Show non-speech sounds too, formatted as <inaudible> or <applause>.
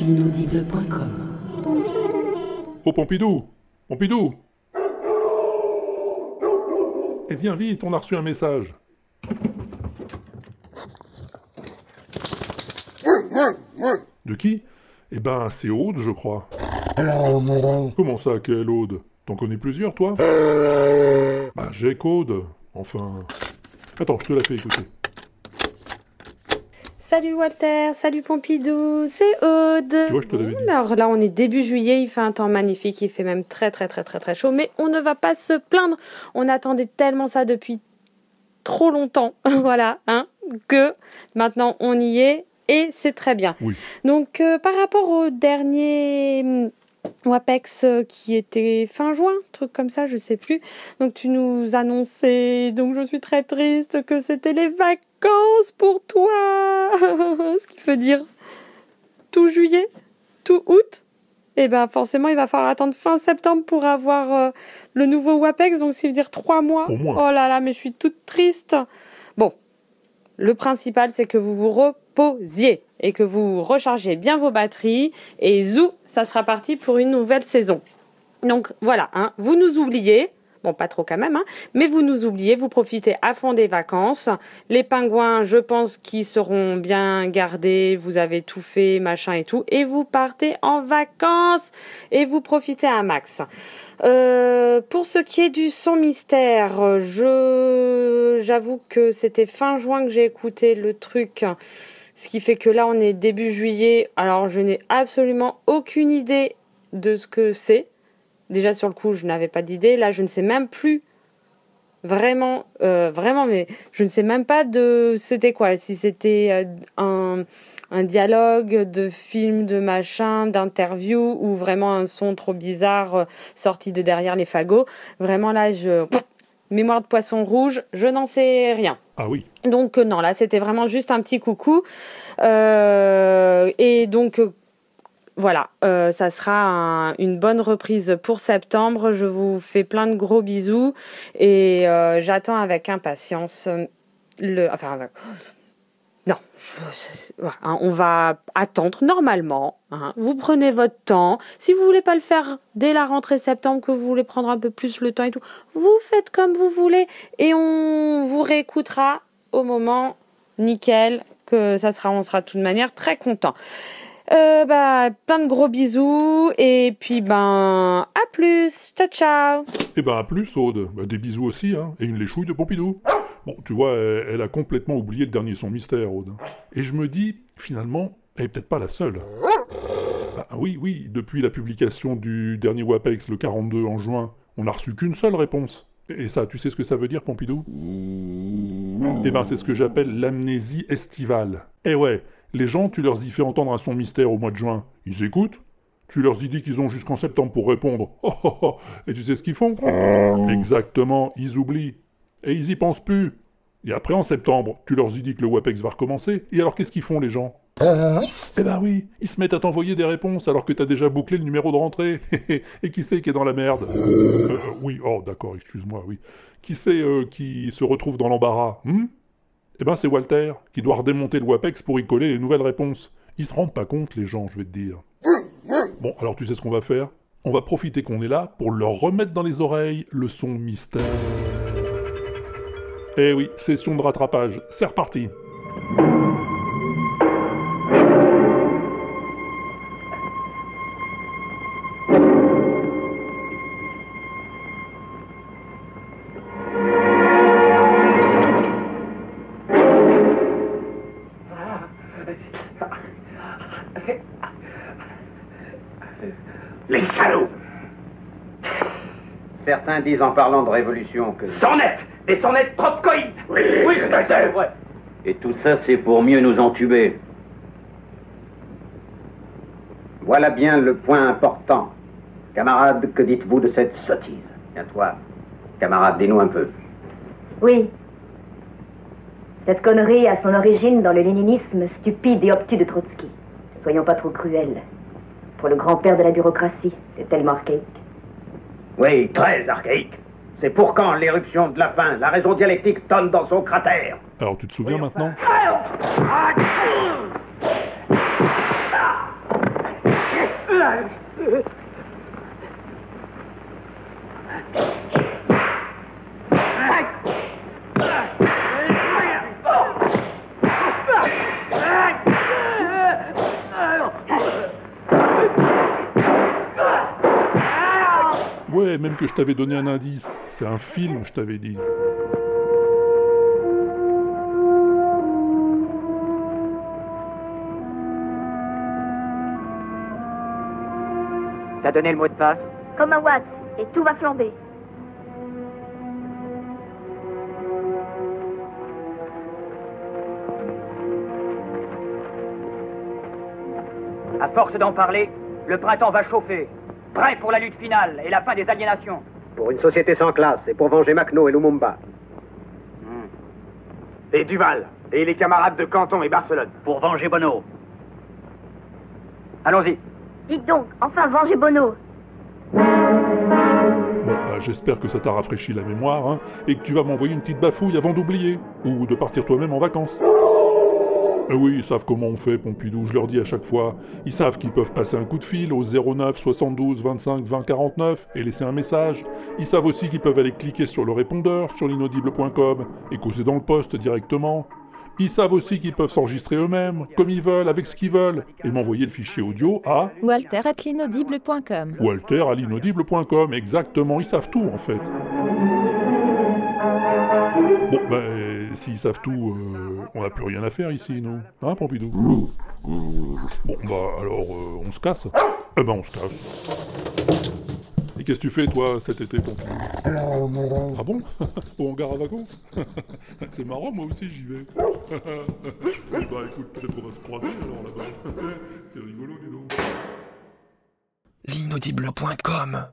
Inaudible.com Oh Pompidou Pompidou Eh viens vite, on a reçu un message. De qui? Eh ben, c'est Aude, je crois. Comment ça, quelle Aude? T'en connais plusieurs, toi? Bah, j'ai qu'Aude. Enfin... Attends, je te la fais écouter. Salut Walter, salut Pompidou, c'est Aude. Tu vois, je te. Alors là, on est début juillet, il fait un temps magnifique, il fait même très très très très très chaud, mais on ne va pas se plaindre. On attendait tellement ça depuis trop longtemps, <laughs> voilà, hein, que maintenant on y est et c'est très bien. Oui. Donc euh, par rapport au dernier WAPEX euh, qui était fin juin, truc comme ça, je sais plus. Donc tu nous annonçais, donc je suis très triste que c'était les vacances pour toi. <laughs> Ce qui veut dire tout juillet, tout août. Et ben forcément, il va falloir attendre fin septembre pour avoir euh, le nouveau WAPEX, donc ça veut dire trois mois. Au moins. Oh là là, mais je suis toute triste. Bon, le principal, c'est que vous vous reposiez et que vous rechargez bien vos batteries. Et zou, ça sera parti pour une nouvelle saison. Donc voilà, hein, vous nous oubliez. Bon, pas trop quand même, hein, mais vous nous oubliez, vous profitez à fond des vacances. Les pingouins, je pense qu'ils seront bien gardés, vous avez tout fait, machin et tout, et vous partez en vacances et vous profitez à max. Euh, pour ce qui est du son mystère, je j'avoue que c'était fin juin que j'ai écouté le truc. Ce qui fait que là, on est début juillet. Alors, je n'ai absolument aucune idée de ce que c'est. Déjà, sur le coup, je n'avais pas d'idée. Là, je ne sais même plus vraiment, euh, vraiment, mais je ne sais même pas de c'était quoi. Si c'était euh, un, un dialogue de film, de machin, d'interview ou vraiment un son trop bizarre euh, sorti de derrière les fagots. Vraiment, là, je. Mémoire de poisson rouge, je n'en sais rien. Ah oui. Donc non, là c'était vraiment juste un petit coucou. Euh, et donc voilà, euh, ça sera un- une bonne reprise pour septembre. Je vous fais plein de gros bisous et euh, j'attends avec impatience euh, le. Enfin, non, hein, on va attendre normalement. hein. Vous prenez votre temps. Si vous voulez pas le faire dès la rentrée septembre, que vous voulez prendre un peu plus le temps et tout, vous faites comme vous voulez et on vous réécoutera au moment nickel que ça sera, on sera de toute manière très content. Euh, bah, plein de gros bisous et puis ben à plus, ciao ciao. Eh ben, à plus, Aude. Bah, des bisous aussi, hein. Et une léchouille de Pompidou. Bon, tu vois, elle, a complètement oublié le dernier son mystère, Aude. Et je me dis, finalement, elle est peut-être pas la seule. Ah oui, oui, depuis la publication du dernier WAPEX, le 42 en juin, on n'a reçu qu'une seule réponse. Et ça, tu sais ce que ça veut dire, Pompidou? Eh ben, c'est ce que j'appelle l'amnésie estivale. Eh ouais, les gens, tu leur y fais entendre un son mystère au mois de juin. Ils écoutent Tu leur y dis qu'ils ont jusqu'en septembre pour répondre. <laughs> Oh, oh, oh. Et tu sais ce qu'ils font? Exactement, ils oublient. Et ils y pensent plus. Et après, en septembre, tu leur y dis que le WAPEX va recommencer. Et alors, qu'est-ce qu'ils font, les gens? Eh ben oui, ils se mettent à t'envoyer des réponses alors que t'as déjà bouclé le numéro de rentrée. <laughs> Et qui c'est qui est dans la merde? Euh, euh, Oui, oh d'accord, excuse-moi, oui. Qui c'est euh, qui se retrouve dans l'embarras? Hmm? Eh ben c'est Walter, qui doit redémonter le WAPEX pour y coller les nouvelles réponses. Ils se rendent pas compte, les gens, je vais te dire. Bon, alors tu sais ce qu'on va faire? On va profiter qu'on est là pour leur remettre dans les oreilles le son mystère. Eh oui, session de rattrapage, c'est reparti. Les salauds Certains disent en parlant de révolution que... Sornettes Des sornettes trotskoïdes Oui, oui c'est vrai Et tout ça, c'est pour mieux nous entuber. Voilà bien le point important. Camarade, que dites-vous de cette sottise? Tiens, toi, camarade, dis-nous un peu. Oui. Cette connerie a son origine dans le léninisme stupide et obtus de Trotsky. Soyons pas trop cruels. Pour le grand-père de la bureaucratie, c'est tellement archaïque. Oui, très archaïque. C'est pour quand l'éruption de la faim, la raison dialectique tonne dans son cratère Alors tu te souviens maintenant Ouais, même que je t'avais donné un indice. C'est un film, je t'avais dit. T'as donné le mot de passe Comme un Watts, et tout va flamber. À force d'en parler, le printemps va chauffer. Prêt pour la lutte finale et la fin des aliénations. Pour une société sans classe et pour venger Macno et Lumumba. Et Duval. Et les camarades de Canton et Barcelone. Pour venger Bono. Allons-y. Dites donc, enfin vengez Bono. Bon, bah, j'espère que ça t'a rafraîchi la mémoire, hein, et que tu vas m'envoyer une petite bafouille avant d'oublier, ou de partir toi-même en vacances. Ah oui, ils savent comment on fait, Pompidou, je leur dis à chaque fois. Ils savent qu'ils peuvent passer un coup de fil au 09 72 25 20 49 et laisser un message. Ils savent aussi qu'ils peuvent aller cliquer sur le répondeur sur l'inaudible.com et causer dans le poste directement. Ils savent aussi qu'ils peuvent s'enregistrer eux-mêmes, comme ils veulent, avec ce qu'ils veulent, et m'envoyer le fichier audio à Walter at l'inaudible.com. Walter à l'inaudible.com. Exactement, ils savent tout en fait. Bon, ben, s'ils savent tout, euh, on n'a plus rien à faire ici, nous. Hein, Pompidou? Bon, bah, alors, euh, on se casse Eh ben, on se casse. Et qu'est-ce que tu fais, toi, cet été, Pompidou? Ah bon? <laughs> Au hangar à vacances? <laughs> C'est marrant, moi aussi, j'y vais. bah, <laughs> écoute, peut-être qu'on va se croiser, alors, là-bas. C'est rigolo, dis donc. L'inaudible.com